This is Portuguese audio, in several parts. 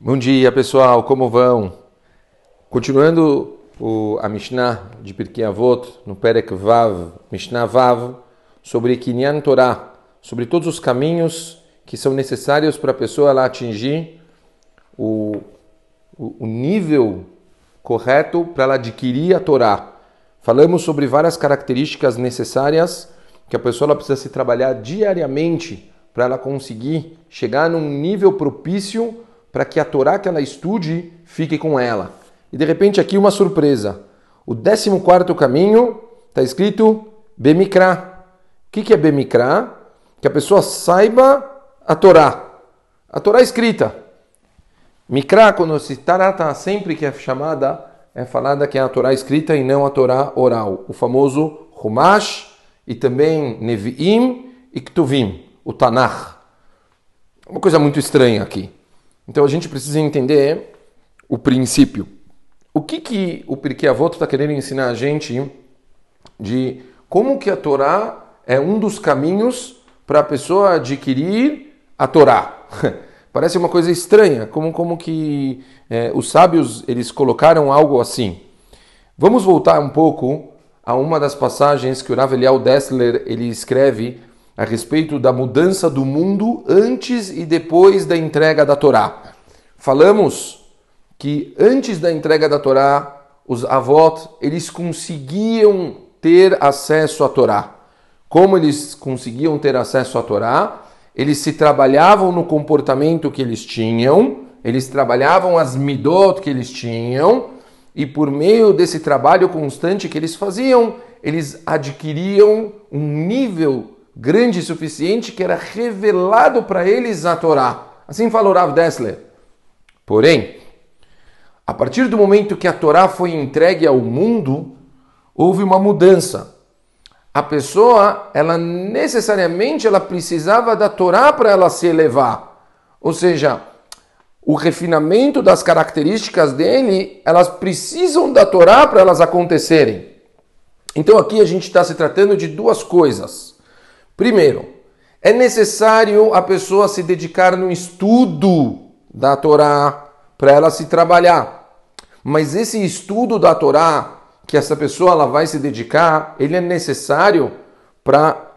Bom dia, pessoal. Como vão? Continuando o, a Mishnah de Pirkei Avot, no Perek Vav, Mishnah Vav, sobre Kinyan Torah, sobre todos os caminhos que são necessários para a pessoa lá atingir o, o, o nível correto para ela adquirir a Torá. Falamos sobre várias características necessárias que a pessoa precisa se trabalhar diariamente para ela conseguir chegar num nível propício para que a Torá que ela estude fique com ela. E de repente aqui uma surpresa. O 14 quarto caminho está escrito Bemikra. O que, que é Bemikra? Que a pessoa saiba a Torá. A Torá escrita. Mikra, quando se trata sempre que é chamada, é falada que é a Torá escrita e não a Torá oral. O famoso Humash e também Nevi'im e Ktuvim, o Tanakh. Uma coisa muito estranha aqui. Então a gente precisa entender o princípio. O que, que o Pirkei está querendo ensinar a gente de como que a Torá é um dos caminhos para a pessoa adquirir a Torá. Parece uma coisa estranha, como, como que é, os sábios eles colocaram algo assim. Vamos voltar um pouco a uma das passagens que o Rav Eliel Dessler ele escreve a respeito da mudança do mundo antes e depois da entrega da Torá. Falamos que antes da entrega da Torá, os avós eles conseguiam ter acesso à Torá. Como eles conseguiam ter acesso à Torá? Eles se trabalhavam no comportamento que eles tinham, eles trabalhavam as midot que eles tinham, e por meio desse trabalho constante que eles faziam, eles adquiriam um nível grande e suficiente que era revelado para eles a Torá. Assim falou Rav Dessler. Porém, a partir do momento que a Torá foi entregue ao mundo, houve uma mudança. A pessoa, ela necessariamente ela precisava da Torá para ela se elevar. Ou seja, o refinamento das características dele, elas precisam da Torá para elas acontecerem. Então aqui a gente está se tratando de duas coisas. Primeiro, é necessário a pessoa se dedicar no estudo da Torá para ela se trabalhar. Mas esse estudo da Torá que essa pessoa ela vai se dedicar, ele é necessário para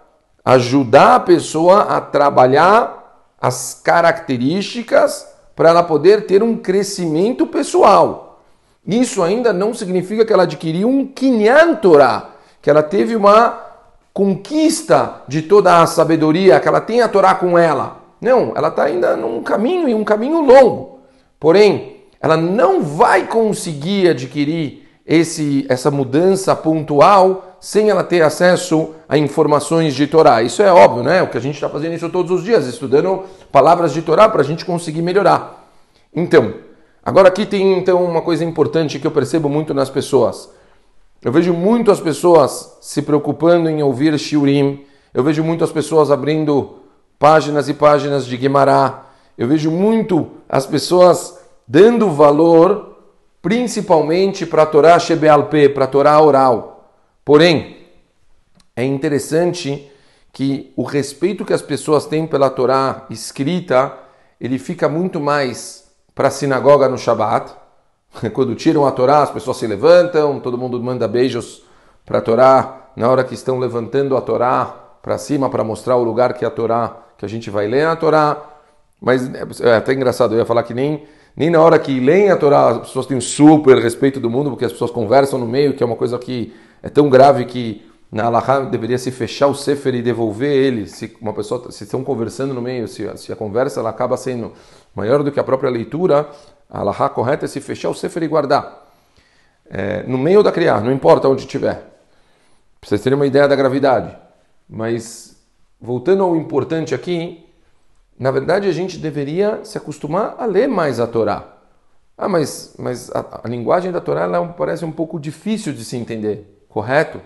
ajudar a pessoa a trabalhar as características para ela poder ter um crescimento pessoal. Isso ainda não significa que ela adquiriu um Kinyan Torah, que ela teve uma conquista de toda a sabedoria, que ela tem a Torá com ela. Não, ela está ainda num caminho e um caminho longo. Porém, ela não vai conseguir adquirir esse, essa mudança pontual sem ela ter acesso a informações de Torá. Isso é óbvio, né? O que a gente está fazendo isso todos os dias, estudando palavras de Torá para a gente conseguir melhorar. Então, agora aqui tem então uma coisa importante que eu percebo muito nas pessoas. Eu vejo muito as pessoas se preocupando em ouvir Shiurim. Eu vejo muito as pessoas abrindo páginas e páginas de Guimará. Eu vejo muito as pessoas dando valor principalmente para a Torá Shebealpe, para a Torá oral. Porém, é interessante que o respeito que as pessoas têm pela Torá escrita, ele fica muito mais para a sinagoga no Shabat. Quando tiram a Torá, as pessoas se levantam, todo mundo manda beijos para a Torá, na hora que estão levantando a Torá para cima para mostrar o lugar que é a Torá, que a gente vai ler a Torá. Mas é até engraçado, eu ia falar que nem nem na hora que leem a Torá as pessoas têm super respeito do mundo, porque as pessoas conversam no meio, que é uma coisa que é tão grave que na Allahá deveria se fechar o Sefer e devolver ele. Se uma pessoa se estão conversando no meio, se, se a conversa ela acaba sendo maior do que a própria leitura, a Allahá correta é se fechar o Sefer e guardar. É, no meio da criar, não importa onde estiver. Para vocês terem uma ideia da gravidade. Mas, voltando ao importante aqui, na verdade, a gente deveria se acostumar a ler mais a Torá. Ah, mas, mas a, a linguagem da Torá ela parece um pouco difícil de se entender, correto?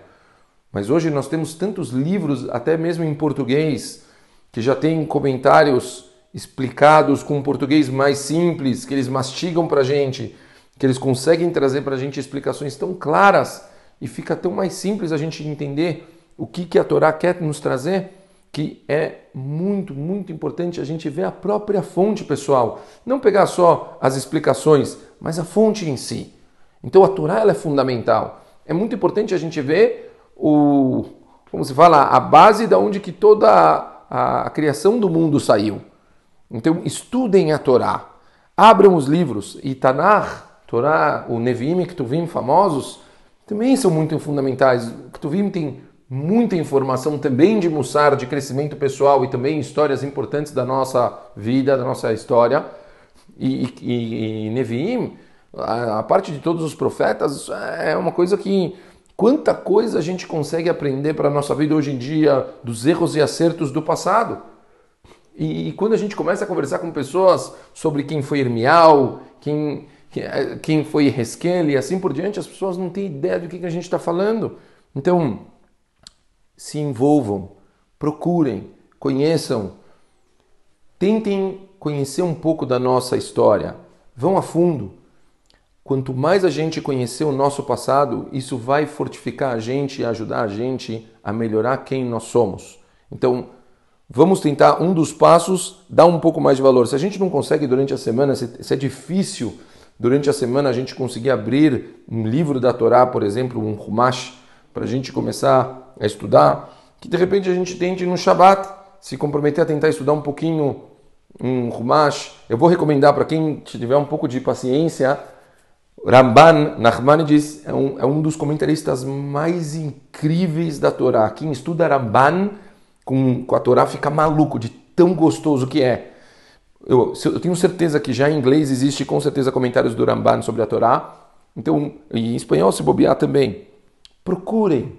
Mas hoje nós temos tantos livros, até mesmo em português, que já têm comentários explicados com um português mais simples, que eles mastigam para a gente, que eles conseguem trazer para a gente explicações tão claras e fica tão mais simples a gente entender o que, que a Torá quer nos trazer que é muito, muito importante a gente ver a própria fonte, pessoal. Não pegar só as explicações, mas a fonte em si. Então a Torá ela é fundamental. É muito importante a gente ver o, como se fala, a base da onde que toda a, a criação do mundo saiu. Então estudem a Torá, abram os livros e Tanar, Torá, o Nevi'im e Ketuvim famosos, também são muito fundamentais. Ketuvim tem muita informação também de Mussar, de crescimento pessoal e também histórias importantes da nossa vida, da nossa história. E, e, e Nevi'im, a, a parte de todos os profetas, é uma coisa que quanta coisa a gente consegue aprender para a nossa vida hoje em dia dos erros e acertos do passado. E, e quando a gente começa a conversar com pessoas sobre quem foi Irmial, quem, quem foi Heskel e assim por diante, as pessoas não têm ideia do que, que a gente está falando. Então, se envolvam, procurem, conheçam, tentem conhecer um pouco da nossa história, vão a fundo. Quanto mais a gente conhecer o nosso passado, isso vai fortificar a gente e ajudar a gente a melhorar quem nós somos. Então, vamos tentar um dos passos, dar um pouco mais de valor. Se a gente não consegue durante a semana, se é difícil durante a semana a gente conseguir abrir um livro da Torá, por exemplo, um Humash, para a gente começar a estudar, que de repente a gente tente no Shabat se comprometer a tentar estudar um pouquinho um Humash. Eu vou recomendar para quem tiver um pouco de paciência, Ramban Nachmanides é um, é um dos comentaristas mais incríveis da Torá. Quem estuda Ramban com, com a Torá fica maluco de tão gostoso que é. Eu, eu, tenho certeza que já em inglês existe com certeza comentários do Ramban sobre a Torá. Então, em espanhol se bobear também. Procurem,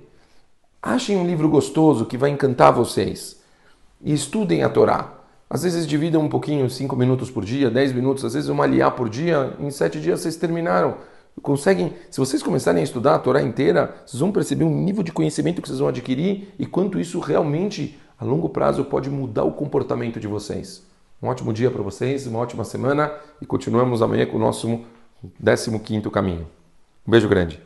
Achem um livro gostoso que vai encantar vocês e estudem a Torá. Às vezes dividam um pouquinho, 5 minutos por dia, 10 minutos, às vezes uma liá por dia, em 7 dias vocês terminaram. Conseguem, se vocês começarem a estudar a Torá inteira, vocês vão perceber um nível de conhecimento que vocês vão adquirir e quanto isso realmente, a longo prazo, pode mudar o comportamento de vocês. Um ótimo dia para vocês, uma ótima semana e continuamos amanhã com o nosso 15 caminho. Um beijo grande.